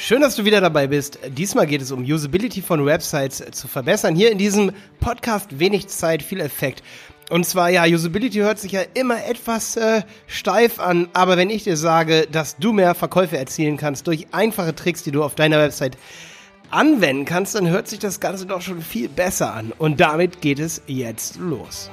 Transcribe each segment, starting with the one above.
Schön, dass du wieder dabei bist. Diesmal geht es um Usability von Websites zu verbessern. Hier in diesem Podcast wenig Zeit, viel Effekt. Und zwar, ja, Usability hört sich ja immer etwas äh, steif an, aber wenn ich dir sage, dass du mehr Verkäufe erzielen kannst durch einfache Tricks, die du auf deiner Website anwenden kannst, dann hört sich das Ganze doch schon viel besser an. Und damit geht es jetzt los.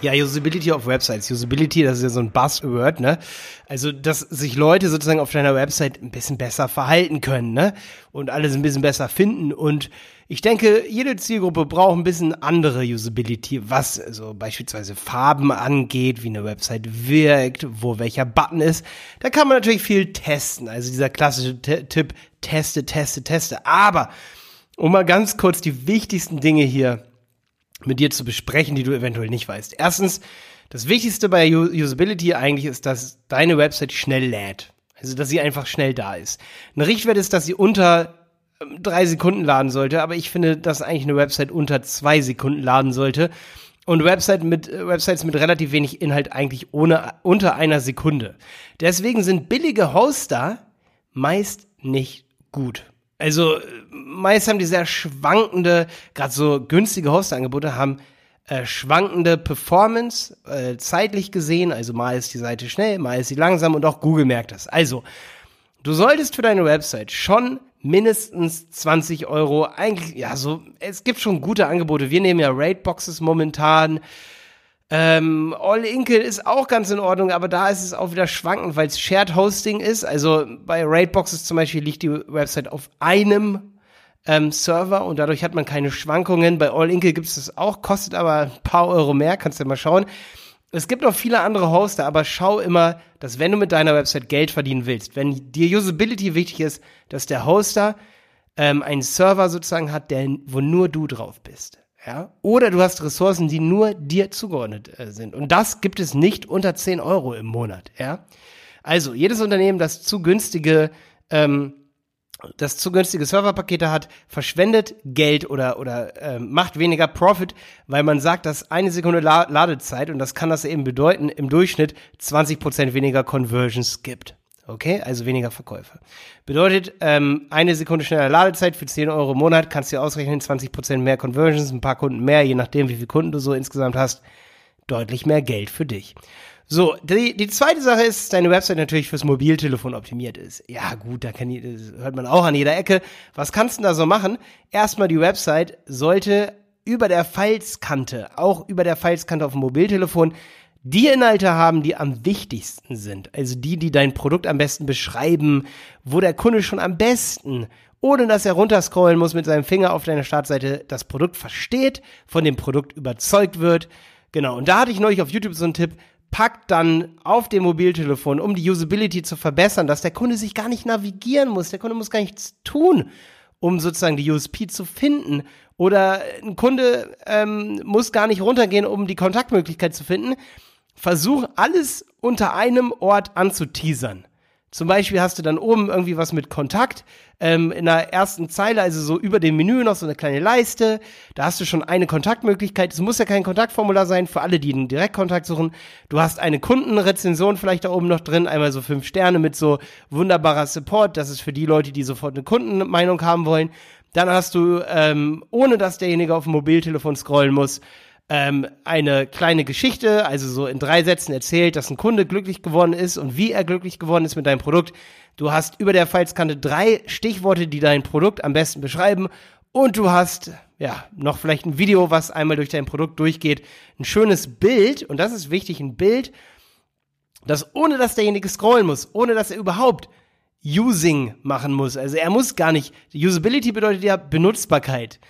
Ja, Usability auf Websites. Usability, das ist ja so ein Buzzword, ne? Also, dass sich Leute sozusagen auf deiner Website ein bisschen besser verhalten können, ne? Und alles ein bisschen besser finden. Und ich denke, jede Zielgruppe braucht ein bisschen andere Usability, was so beispielsweise Farben angeht, wie eine Website wirkt, wo welcher Button ist. Da kann man natürlich viel testen. Also dieser klassische T Tipp, teste, teste, teste. Aber, um mal ganz kurz die wichtigsten Dinge hier mit dir zu besprechen, die du eventuell nicht weißt. Erstens, das Wichtigste bei Usability eigentlich ist, dass deine Website schnell lädt. Also, dass sie einfach schnell da ist. Ein Richtwert ist, dass sie unter ähm, drei Sekunden laden sollte, aber ich finde, dass eigentlich eine Website unter zwei Sekunden laden sollte. Und Website mit, äh, Websites mit relativ wenig Inhalt eigentlich ohne, unter einer Sekunde. Deswegen sind billige Hoster meist nicht gut. Also meist haben die sehr schwankende, gerade so günstige Hostingangebote haben äh, schwankende Performance, äh, zeitlich gesehen. Also mal ist die Seite schnell, mal ist sie langsam und auch Google merkt das. Also, du solltest für deine Website schon mindestens 20 Euro, eigentlich, ja, so, es gibt schon gute Angebote. Wir nehmen ja Rateboxes momentan. Ähm, All Inkle ist auch ganz in Ordnung, aber da ist es auch wieder schwankend, weil es Shared Hosting ist. Also bei Raidboxes zum Beispiel liegt die Website auf einem ähm, Server und dadurch hat man keine Schwankungen. Bei All Inkle gibt es das auch, kostet aber ein paar Euro mehr, kannst du ja mal schauen. Es gibt auch viele andere Hoster, aber schau immer, dass wenn du mit deiner Website Geld verdienen willst, wenn dir Usability wichtig ist, dass der Hoster ähm, einen Server sozusagen hat, der, wo nur du drauf bist. Ja? Oder du hast Ressourcen, die nur dir zugeordnet äh, sind. Und das gibt es nicht unter 10 Euro im Monat. Ja? Also, jedes Unternehmen, das zu günstige, ähm, das zu günstige Serverpakete hat, verschwendet Geld oder, oder ähm, macht weniger Profit, weil man sagt, dass eine Sekunde La Ladezeit, und das kann das eben bedeuten, im Durchschnitt 20% weniger Conversions gibt. Okay, also weniger Verkäufe. Bedeutet, ähm, eine Sekunde schneller Ladezeit für 10 Euro im Monat, kannst du dir ausrechnen, 20% mehr Conversions, ein paar Kunden mehr, je nachdem, wie viele Kunden du so insgesamt hast, deutlich mehr Geld für dich. So, die, die zweite Sache ist, dass deine Website natürlich fürs Mobiltelefon optimiert ist. Ja, gut, da kann, hört man auch an jeder Ecke. Was kannst du da so machen? Erstmal, die Website sollte über der Falzkante, auch über der Falzkante auf dem Mobiltelefon, die Inhalte haben, die am wichtigsten sind. Also die, die dein Produkt am besten beschreiben, wo der Kunde schon am besten, ohne dass er runterscrollen muss mit seinem Finger auf deiner Startseite, das Produkt versteht, von dem Produkt überzeugt wird. Genau, und da hatte ich neulich auf YouTube so einen Tipp, packt dann auf dem Mobiltelefon, um die Usability zu verbessern, dass der Kunde sich gar nicht navigieren muss, der Kunde muss gar nichts tun, um sozusagen die USP zu finden. Oder ein Kunde ähm, muss gar nicht runtergehen, um die Kontaktmöglichkeit zu finden versuch alles unter einem Ort anzuteasern. Zum Beispiel hast du dann oben irgendwie was mit Kontakt, ähm, in der ersten Zeile, also so über dem Menü noch so eine kleine Leiste. Da hast du schon eine Kontaktmöglichkeit. Es muss ja kein Kontaktformular sein für alle, die einen Direktkontakt suchen. Du hast eine Kundenrezension vielleicht da oben noch drin, einmal so fünf Sterne mit so wunderbarer Support. Das ist für die Leute, die sofort eine Kundenmeinung haben wollen. Dann hast du, ähm, ohne dass derjenige auf dem Mobiltelefon scrollen muss, ähm, eine kleine Geschichte, also so in drei Sätzen erzählt, dass ein Kunde glücklich geworden ist und wie er glücklich geworden ist mit deinem Produkt. Du hast über der Falzkante drei Stichworte, die dein Produkt am besten beschreiben und du hast ja noch vielleicht ein Video, was einmal durch dein Produkt durchgeht, ein schönes Bild und das ist wichtig, ein Bild, das ohne dass derjenige scrollen muss, ohne dass er überhaupt Using machen muss. Also er muss gar nicht. Usability bedeutet ja Benutzbarkeit.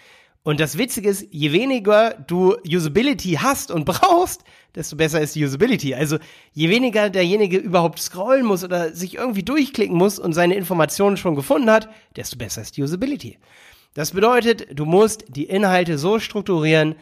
Und das Witzige ist, je weniger du Usability hast und brauchst, desto besser ist die Usability. Also je weniger derjenige überhaupt scrollen muss oder sich irgendwie durchklicken muss und seine Informationen schon gefunden hat, desto besser ist die Usability. Das bedeutet, du musst die Inhalte so strukturieren,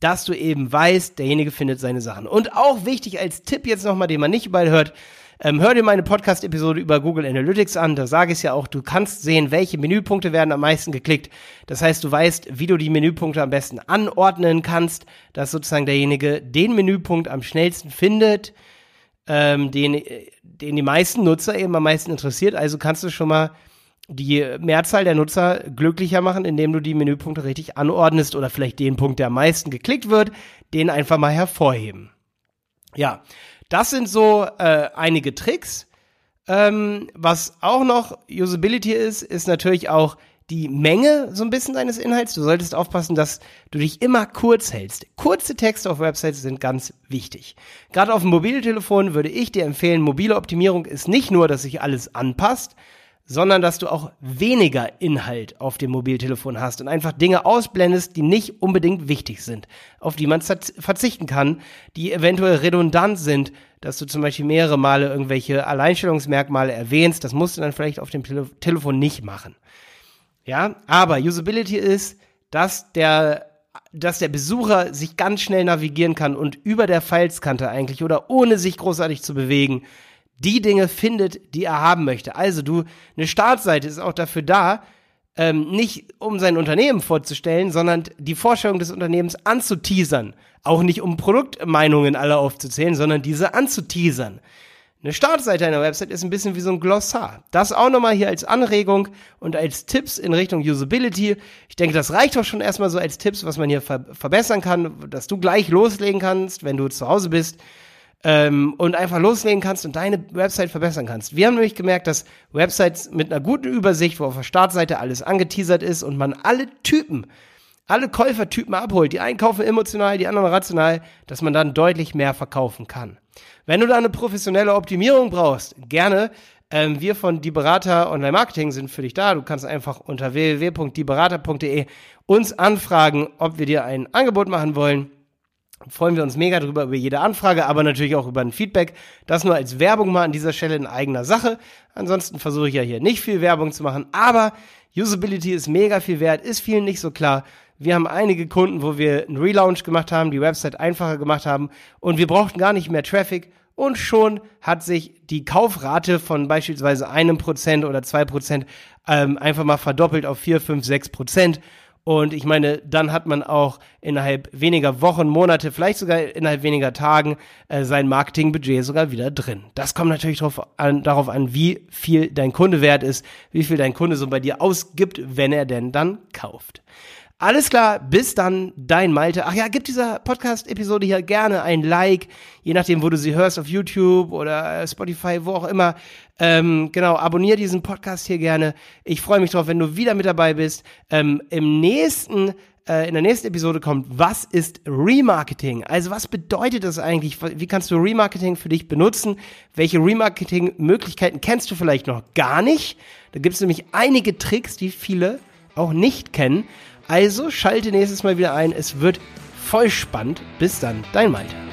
dass du eben weißt, derjenige findet seine Sachen. Und auch wichtig als Tipp jetzt nochmal, den man nicht überall hört, Ähm, hör dir meine Podcast-Episode über Google Analytics an. Da sage ich es ja auch, du kannst sehen, welche Menüpunkte werden am meisten geklickt. Das heißt, du weißt, wie du die Menüpunkte am besten anordnen kannst, dass sozusagen derjenige den Menüpunkt am schnellsten findet, ähm, den, den die meisten Nutzer eben am meisten interessiert. Also kannst du schon mal die Mehrzahl der Nutzer glücklicher machen, indem du die Menüpunkte richtig anordnest oder vielleicht den Punkt, der am meisten geklickt wird, den einfach mal hervorheben. Ja, das sind so äh, einige Tricks. Ähm, was auch noch Usability ist, ist natürlich auch die Menge so ein bisschen deines Inhalts. Du solltest aufpassen, dass du dich immer kurz hältst. Kurze Texte auf Websites sind ganz wichtig. Gerade auf dem Mobiltelefon würde ich dir empfehlen, mobile Optimierung ist nicht nur, dass sich alles anpasst, sondern dass du auch weniger Inhalt auf dem Mobiltelefon hast und einfach Dinge ausblendest, die nicht unbedingt wichtig sind, auf die man verzichten kann, die eventuell redundant sind, dass du zum Beispiel mehrere Male irgendwelche Alleinstellungsmerkmale erwähnst, das musst du dann vielleicht auf dem Tele Telefon nicht machen. Ja, aber Usability ist, dass der dass der Besucher sich ganz schnell navigieren kann und über der Pfeilskante eigentlich oder ohne sich großartig zu bewegen die Dinge findet, die er haben möchte. Also du, eine Startseite ist auch dafür da, ähm, nicht um sein Unternehmen vorzustellen, sondern die Vorstellung des Unternehmens anzuteasern. Auch nicht um Produktmeinungen alle aufzuzählen, sondern diese anzuteasern. Eine Startseite einer Website ist ein bisschen wie so ein Glossar. Das auch nochmal hier als Anregung und als Tipps in Richtung Usability. Ich denke, das reicht doch schon erstmal so als Tipps, was man hier ver verbessern kann, dass du gleich loslegen kannst, wenn du zu Hause bist ähm, und einfach loslegen kannst und deine Website verbessern kannst. Wir haben nämlich gemerkt, dass Websites mit einer guten Übersicht, wo auf der Startseite alles angeteasert ist und man alle Typen, alle Käufertypen abholt, die einen kaufen emotional, die anderen rational, dass man dann deutlich mehr verkaufen kann. Wenn du da eine professionelle Optimierung brauchst, gerne. Ähm, wir von Die Berater Online Marketing sind für dich da. Du kannst einfach unter www.dieberater.de uns anfragen, ob wir dir ein Angebot machen wollen freuen wir uns mega drüber über jede Anfrage, aber natürlich auch über ein Feedback. Das nur als Werbung mal an dieser Stelle in eigener Sache. Ansonsten versuche ich ja hier nicht viel Werbung zu machen, aber Usability ist mega viel wert, ist vielen nicht so klar. Wir haben einige Kunden, wo wir einen Relaunch gemacht haben, die Website einfacher gemacht haben und wir brauchten gar nicht mehr Traffic und schon hat sich die Kaufrate von beispielsweise einem Prozent oder zwei Prozent ähm, einfach mal verdoppelt auf vier, fünf, sechs Prozent. Und ich meine, dann hat man auch innerhalb weniger Wochen, Monate, vielleicht sogar innerhalb weniger Tagen äh, sein Marketingbudget sogar wieder drin. Das kommt natürlich darauf an, darauf an, wie viel dein Kunde wert ist, wie viel dein Kunde so bei dir ausgibt, wenn er denn dann kauft. Alles klar, bis dann, dein Malte. Ach ja, gib dieser Podcast-Episode hier gerne ein Like, je nachdem, wo du sie hörst, auf YouTube oder äh, Spotify, wo auch immer. Ähm, genau, abonniere diesen Podcast hier gerne. Ich freue mich drauf, wenn du wieder mit dabei bist. Ähm, Im nächsten äh, in der nächsten Episode kommt, was ist Remarketing? Also was bedeutet das eigentlich? Wie kannst du Remarketing für dich benutzen? Welche Remarketing-Möglichkeiten kennst du vielleicht noch gar nicht? Da gibt es nämlich einige Tricks, die viele auch nicht kennen. Also schalte nächstes Mal wieder ein. Es wird voll spannend. Bis dann, dein Malte.